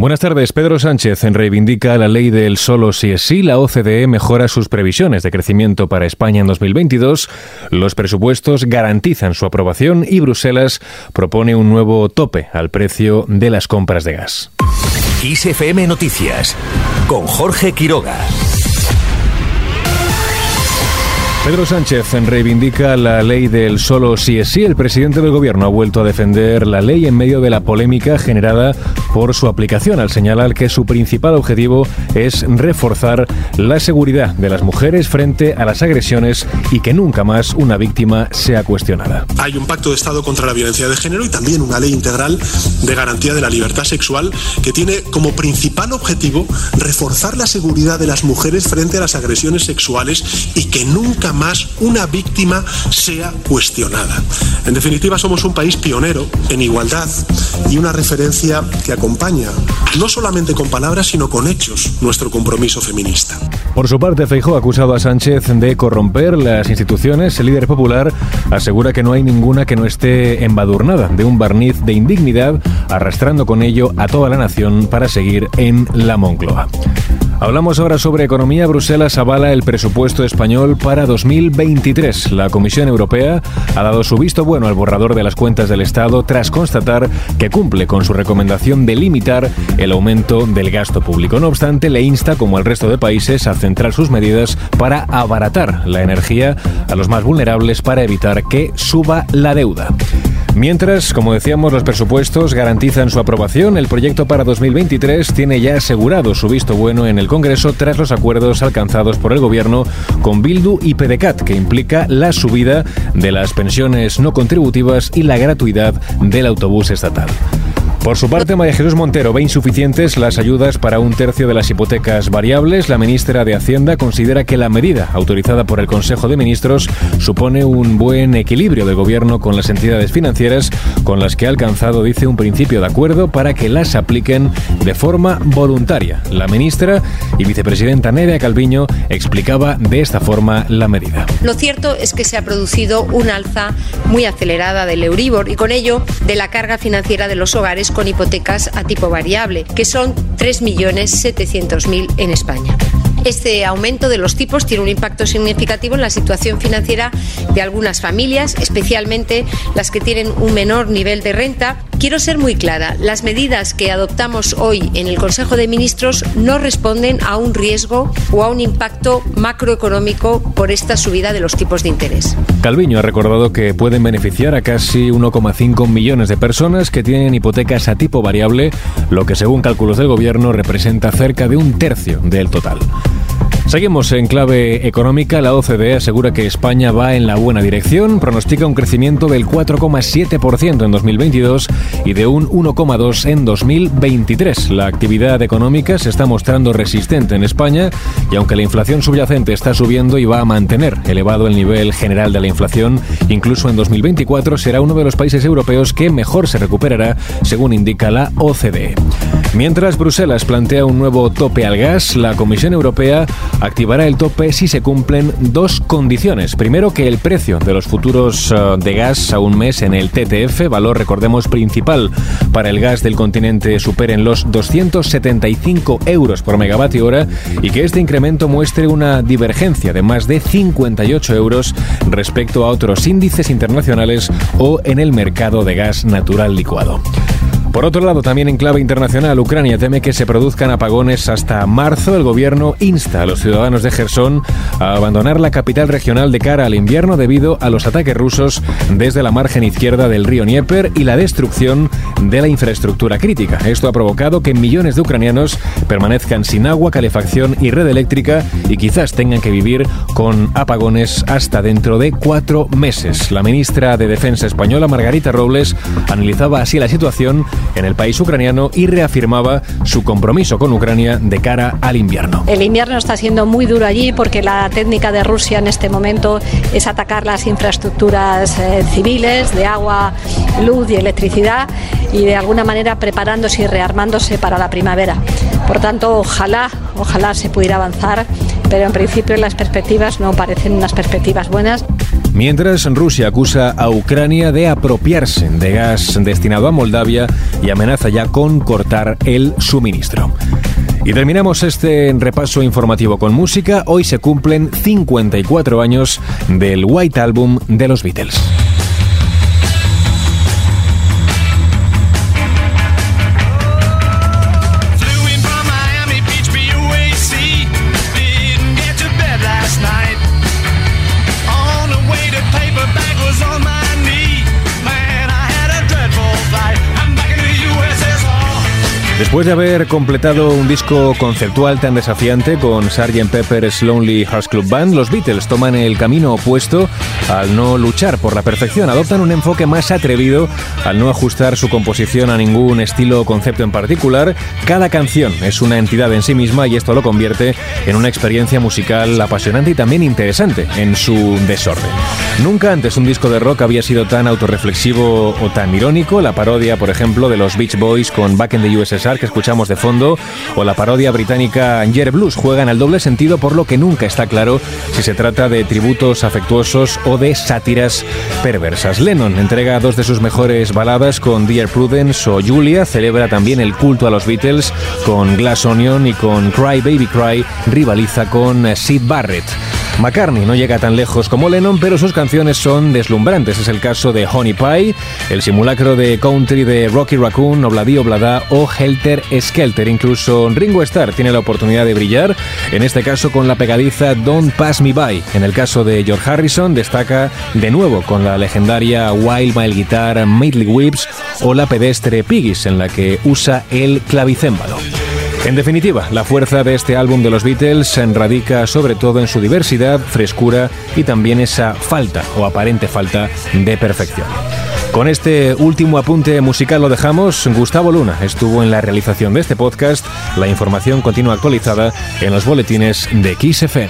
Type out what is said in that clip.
Buenas tardes. Pedro Sánchez reivindica la ley del solo si es sí. La OCDE mejora sus previsiones de crecimiento para España en 2022. Los presupuestos garantizan su aprobación y Bruselas propone un nuevo tope al precio de las compras de gas. ISFM Noticias con Jorge Quiroga. Pedro Sánchez reivindica la ley del solo sí es sí. El presidente del gobierno ha vuelto a defender la ley en medio de la polémica generada por su aplicación, al señalar que su principal objetivo es reforzar la seguridad de las mujeres frente a las agresiones y que nunca más una víctima sea cuestionada. Hay un pacto de Estado contra la violencia de género y también una ley integral de garantía de la libertad sexual que tiene como principal objetivo reforzar la seguridad de las mujeres frente a las agresiones sexuales y que nunca más una víctima sea cuestionada. En definitiva, somos un país pionero en igualdad y una referencia que acompaña, no solamente con palabras, sino con hechos, nuestro compromiso feminista. Por su parte, Feijóo ha acusado a Sánchez de corromper las instituciones. El líder popular asegura que no hay ninguna que no esté embadurnada de un barniz de indignidad, arrastrando con ello a toda la nación para seguir en la Moncloa. Hablamos ahora sobre economía. Bruselas avala el presupuesto español para 2023. La Comisión Europea ha dado su visto bueno al borrador de las cuentas del Estado tras constatar que cumple con su recomendación de limitar el aumento del gasto público. No obstante, le insta, como al resto de países, a centrar sus medidas para abaratar la energía a los más vulnerables para evitar que suba la deuda. Mientras, como decíamos, los presupuestos garantizan su aprobación, el proyecto para 2023 tiene ya asegurado su visto bueno en el Congreso tras los acuerdos alcanzados por el Gobierno con Bildu y PDCAT, que implica la subida de las pensiones no contributivas y la gratuidad del autobús estatal. Por su parte, María Jesús Montero ve insuficientes las ayudas para un tercio de las hipotecas variables. La ministra de Hacienda considera que la medida autorizada por el Consejo de Ministros supone un buen equilibrio del gobierno con las entidades financieras con las que ha alcanzado, dice, un principio de acuerdo para que las apliquen de forma voluntaria. La ministra y vicepresidenta Nerea Calviño explicaba de esta forma la medida. Lo cierto es que se ha producido un alza muy acelerada del Euribor y con ello de la carga financiera de los hogares con hipotecas a tipo variable, que son 3.700.000 en España. Este aumento de los tipos tiene un impacto significativo en la situación financiera de algunas familias, especialmente las que tienen un menor nivel de renta. Quiero ser muy clara, las medidas que adoptamos hoy en el Consejo de Ministros no responden a un riesgo o a un impacto macroeconómico por esta subida de los tipos de interés. Calviño ha recordado que pueden beneficiar a casi 1,5 millones de personas que tienen hipotecas a tipo variable, lo que según cálculos del Gobierno representa cerca de un tercio del total. Seguimos en clave económica. La OCDE asegura que España va en la buena dirección, pronostica un crecimiento del 4,7% en 2022 y de un 1,2% en 2023. La actividad económica se está mostrando resistente en España y aunque la inflación subyacente está subiendo y va a mantener elevado el nivel general de la inflación, incluso en 2024 será uno de los países europeos que mejor se recuperará, según indica la OCDE. Mientras Bruselas plantea un nuevo tope al gas, la Comisión Europea activará el tope si se cumplen dos condiciones. Primero, que el precio de los futuros eh, de gas a un mes en el TTF, valor, recordemos, principal para el gas del continente, superen los 275 euros por megavatio hora y que este incremento muestre una divergencia de más de 58 euros respecto a otros índices internacionales o en el mercado de gas natural licuado. Por otro lado, también en clave internacional, Ucrania teme que se produzcan apagones hasta marzo. El gobierno insta a los ciudadanos de Gerson a abandonar la capital regional de cara al invierno debido a los ataques rusos desde la margen izquierda del río Dnieper y la destrucción de la infraestructura crítica. Esto ha provocado que millones de ucranianos permanezcan sin agua, calefacción y red eléctrica y quizás tengan que vivir con apagones hasta dentro de cuatro meses. La ministra de Defensa española, Margarita Robles, analizaba así la situación en el país ucraniano y reafirmaba su compromiso con Ucrania de cara al invierno. El invierno está siendo muy duro allí porque la técnica de Rusia en este momento es atacar las infraestructuras eh, civiles de agua, luz y electricidad y de alguna manera preparándose y rearmándose para la primavera. Por tanto, ojalá, ojalá se pudiera avanzar, pero en principio las perspectivas no parecen unas perspectivas buenas. Mientras Rusia acusa a Ucrania de apropiarse de gas destinado a Moldavia y amenaza ya con cortar el suministro. Y terminamos este repaso informativo con música. Hoy se cumplen 54 años del White Album de los Beatles. Después de haber completado un disco conceptual tan desafiante con Sgt. Pepper's Lonely Hearts Club Band, los Beatles toman el camino opuesto al no luchar por la perfección. Adoptan un enfoque más atrevido al no ajustar su composición a ningún estilo o concepto en particular. Cada canción es una entidad en sí misma y esto lo convierte en una experiencia musical apasionante y también interesante en su desorden. Nunca antes un disco de rock había sido tan autorreflexivo o tan irónico. La parodia, por ejemplo, de los Beach Boys con Back in the USSR que escuchamos de fondo o la parodia británica Anger Blues juegan al doble sentido por lo que nunca está claro si se trata de tributos afectuosos o de sátiras perversas. Lennon entrega dos de sus mejores baladas con Dear Prudence o Julia, celebra también el culto a los Beatles con Glass Onion y con Cry Baby Cry rivaliza con Sid Barrett. McCartney no llega tan lejos como Lennon, pero sus canciones son deslumbrantes. Es el caso de Honey Pie, el simulacro de country de Rocky Raccoon, Obladi Oblada o Helter Skelter. Incluso Ringo Starr tiene la oportunidad de brillar, en este caso con la pegadiza Don't Pass Me By. En el caso de George Harrison destaca de nuevo con la legendaria Wild Mile Guitar Maidley Whips o la pedestre Piggies en la que usa el clavicémbalo. En definitiva, la fuerza de este álbum de los Beatles se radica sobre todo en su diversidad, frescura y también esa falta o aparente falta de perfección. Con este último apunte musical lo dejamos. Gustavo Luna estuvo en la realización de este podcast. La información continúa actualizada en los boletines de XFM.